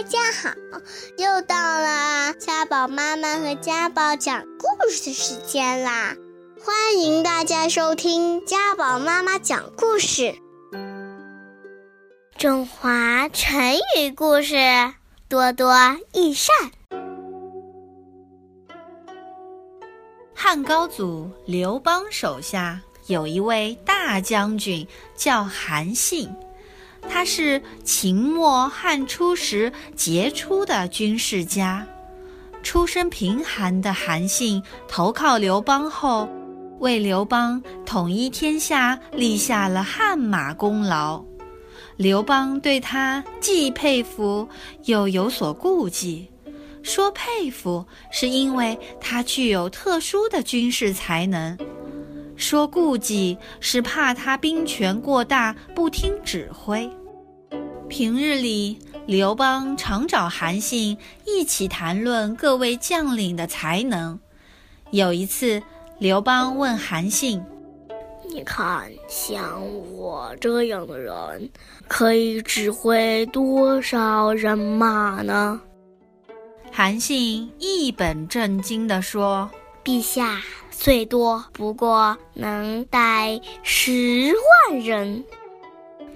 大家好，又到了家宝妈妈和家宝讲故事的时间啦！欢迎大家收听家宝妈妈讲故事。中华成语故事多多益善。汉高祖刘邦手下有一位大将军，叫韩信。他是秦末汉初时杰出的军事家。出身贫寒的韩信投靠刘邦后，为刘邦统一天下立下了汗马功劳。刘邦对他既佩服又有所顾忌。说佩服，是因为他具有特殊的军事才能；说顾忌，是怕他兵权过大，不听指挥。平日里，刘邦常找韩信一起谈论各位将领的才能。有一次，刘邦问韩信：“你看，像我这样的人，可以指挥多少人马呢？”韩信一本正经地说：“陛下最多不过能带十万人。”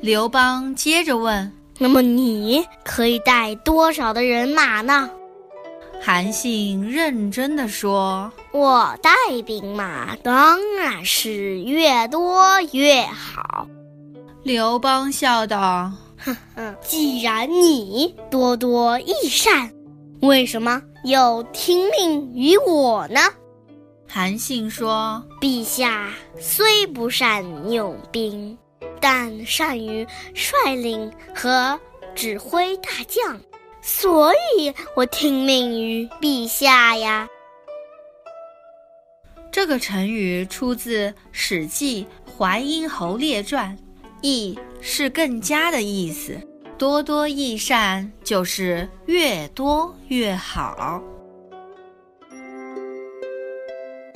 刘邦接着问。那么你可以带多少的人马呢？韩信认真的说：“我带兵马当然是越多越好。”刘邦笑道：“哼哼，既然你多多益善，为什么又听命于我呢？”韩信说：“陛下虽不善用兵。”但善于率领和指挥大将，所以我听命于陛下呀。这个成语出自《史记·淮阴侯列传》，益是更加的意思，多多益善就是越多越好。